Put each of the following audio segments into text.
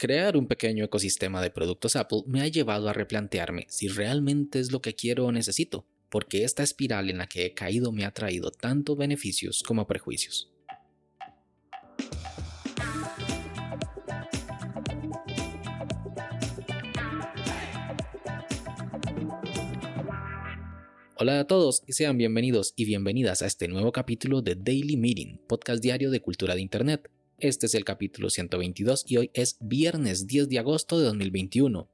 Crear un pequeño ecosistema de productos Apple me ha llevado a replantearme si realmente es lo que quiero o necesito, porque esta espiral en la que he caído me ha traído tanto beneficios como prejuicios. Hola a todos y sean bienvenidos y bienvenidas a este nuevo capítulo de Daily Meeting, podcast diario de cultura de Internet. Este es el capítulo 122 y hoy es viernes 10 de agosto de 2021.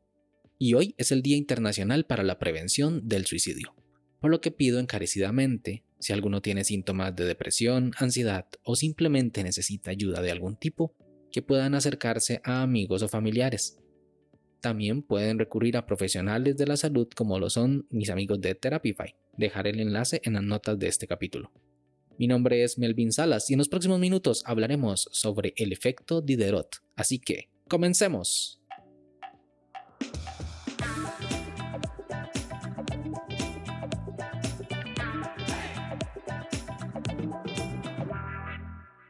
Y hoy es el Día Internacional para la Prevención del Suicidio. Por lo que pido encarecidamente, si alguno tiene síntomas de depresión, ansiedad o simplemente necesita ayuda de algún tipo, que puedan acercarse a amigos o familiares. También pueden recurrir a profesionales de la salud como lo son mis amigos de Therapify. Dejaré el enlace en las notas de este capítulo. Mi nombre es Melvin Salas y en los próximos minutos hablaremos sobre el efecto Diderot. Así que, comencemos.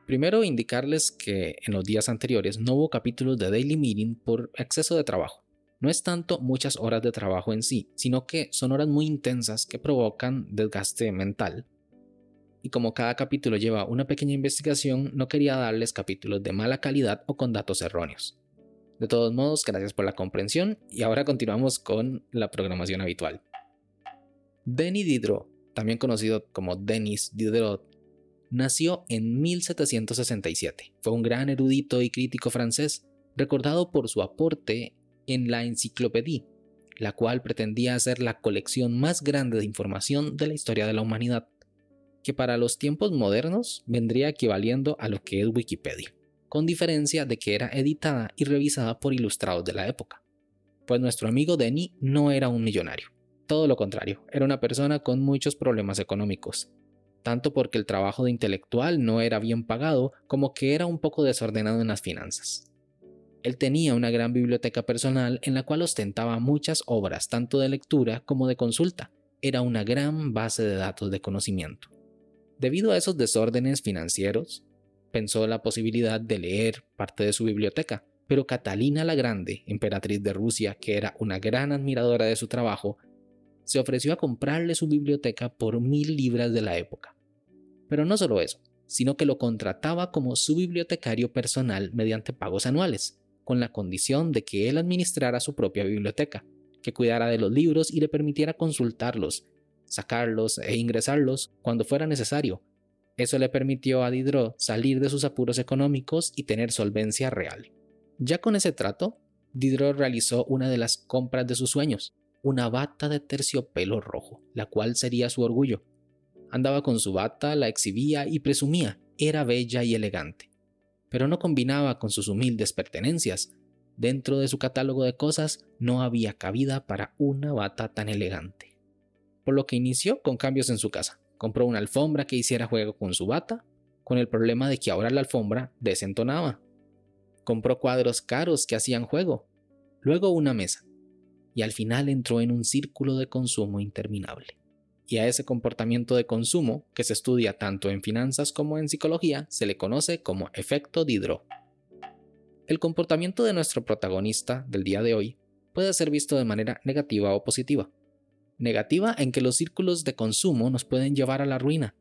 Primero indicarles que en los días anteriores no hubo capítulos de Daily Meeting por exceso de trabajo. No es tanto muchas horas de trabajo en sí, sino que son horas muy intensas que provocan desgaste mental y como cada capítulo lleva una pequeña investigación, no quería darles capítulos de mala calidad o con datos erróneos. De todos modos, gracias por la comprensión y ahora continuamos con la programación habitual. Denis Diderot, también conocido como Denis Diderot, nació en 1767. Fue un gran erudito y crítico francés, recordado por su aporte en la Enciclopedia, la cual pretendía ser la colección más grande de información de la historia de la humanidad que para los tiempos modernos vendría equivaliendo a lo que es Wikipedia, con diferencia de que era editada y revisada por ilustrados de la época. Pues nuestro amigo Denny no era un millonario, todo lo contrario, era una persona con muchos problemas económicos, tanto porque el trabajo de intelectual no era bien pagado como que era un poco desordenado en las finanzas. Él tenía una gran biblioteca personal en la cual ostentaba muchas obras tanto de lectura como de consulta. Era una gran base de datos de conocimiento. Debido a esos desórdenes financieros, pensó la posibilidad de leer parte de su biblioteca, pero Catalina la Grande, emperatriz de Rusia, que era una gran admiradora de su trabajo, se ofreció a comprarle su biblioteca por mil libras de la época. Pero no solo eso, sino que lo contrataba como su bibliotecario personal mediante pagos anuales, con la condición de que él administrara su propia biblioteca, que cuidara de los libros y le permitiera consultarlos sacarlos e ingresarlos cuando fuera necesario. Eso le permitió a Diderot salir de sus apuros económicos y tener solvencia real. Ya con ese trato, Diderot realizó una de las compras de sus sueños, una bata de terciopelo rojo, la cual sería su orgullo. Andaba con su bata, la exhibía y presumía, era bella y elegante. Pero no combinaba con sus humildes pertenencias. Dentro de su catálogo de cosas no había cabida para una bata tan elegante por lo que inició con cambios en su casa. Compró una alfombra que hiciera juego con su bata, con el problema de que ahora la alfombra desentonaba. Compró cuadros caros que hacían juego, luego una mesa, y al final entró en un círculo de consumo interminable. Y a ese comportamiento de consumo, que se estudia tanto en finanzas como en psicología, se le conoce como efecto Diderot. El comportamiento de nuestro protagonista del día de hoy puede ser visto de manera negativa o positiva. Negativa en que los círculos de consumo nos pueden llevar a la ruina.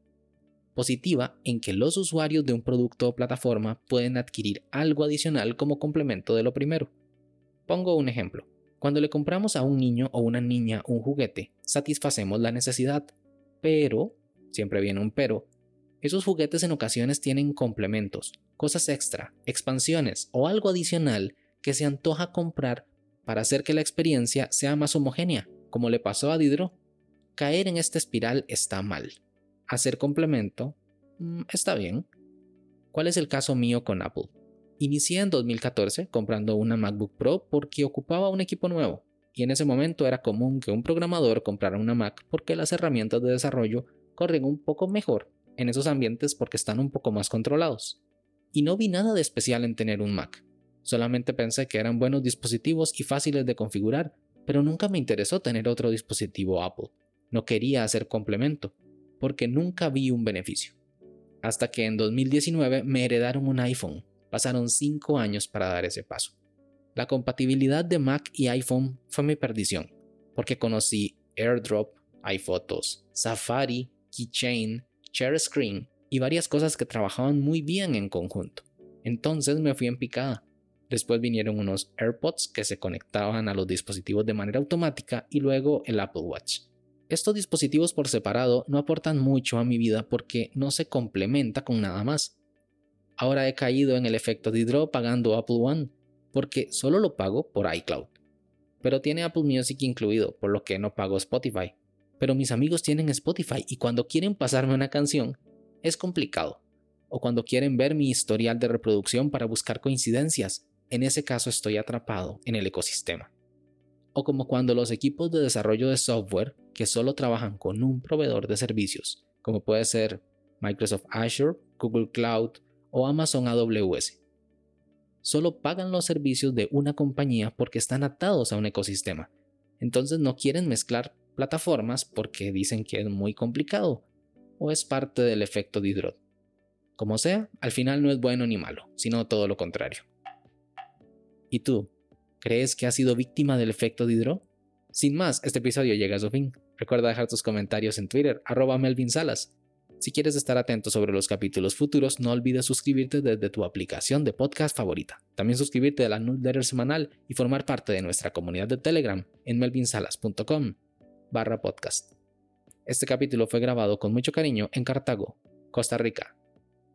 Positiva en que los usuarios de un producto o plataforma pueden adquirir algo adicional como complemento de lo primero. Pongo un ejemplo. Cuando le compramos a un niño o una niña un juguete, satisfacemos la necesidad. Pero, siempre viene un pero, esos juguetes en ocasiones tienen complementos, cosas extra, expansiones o algo adicional que se antoja comprar para hacer que la experiencia sea más homogénea como le pasó a Diderot. Caer en esta espiral está mal. Hacer complemento mm, está bien. ¿Cuál es el caso mío con Apple? Inicié en 2014 comprando una MacBook Pro porque ocupaba un equipo nuevo, y en ese momento era común que un programador comprara una Mac porque las herramientas de desarrollo corren un poco mejor en esos ambientes porque están un poco más controlados. Y no vi nada de especial en tener un Mac, solamente pensé que eran buenos dispositivos y fáciles de configurar pero nunca me interesó tener otro dispositivo Apple. No quería hacer complemento, porque nunca vi un beneficio. Hasta que en 2019 me heredaron un iPhone. Pasaron 5 años para dar ese paso. La compatibilidad de Mac y iPhone fue mi perdición, porque conocí AirDrop, iPhotos, Safari, Keychain, Share Screen y varias cosas que trabajaban muy bien en conjunto. Entonces me fui en picada. Después vinieron unos AirPods que se conectaban a los dispositivos de manera automática y luego el Apple Watch. Estos dispositivos por separado no aportan mucho a mi vida porque no se complementa con nada más. Ahora he caído en el efecto Diderot pagando Apple One, porque solo lo pago por iCloud. Pero tiene Apple Music incluido, por lo que no pago Spotify. Pero mis amigos tienen Spotify y cuando quieren pasarme una canción, es complicado. O cuando quieren ver mi historial de reproducción para buscar coincidencias, en ese caso estoy atrapado en el ecosistema. O como cuando los equipos de desarrollo de software que solo trabajan con un proveedor de servicios, como puede ser Microsoft Azure, Google Cloud o Amazon AWS, solo pagan los servicios de una compañía porque están atados a un ecosistema. Entonces no quieren mezclar plataformas porque dicen que es muy complicado o es parte del efecto Diderot. Como sea, al final no es bueno ni malo, sino todo lo contrario. ¿Y tú? ¿Crees que has sido víctima del efecto Diderot? Sin más, este episodio llega a su fin. Recuerda dejar tus comentarios en Twitter, arroba Melvin Salas. Si quieres estar atento sobre los capítulos futuros, no olvides suscribirte desde tu aplicación de podcast favorita. También suscribirte a la newsletter semanal y formar parte de nuestra comunidad de Telegram en melvinsalas.com barra podcast. Este capítulo fue grabado con mucho cariño en Cartago, Costa Rica.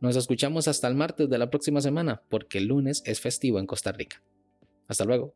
Nos escuchamos hasta el martes de la próxima semana porque el lunes es festivo en Costa Rica. Hasta luego.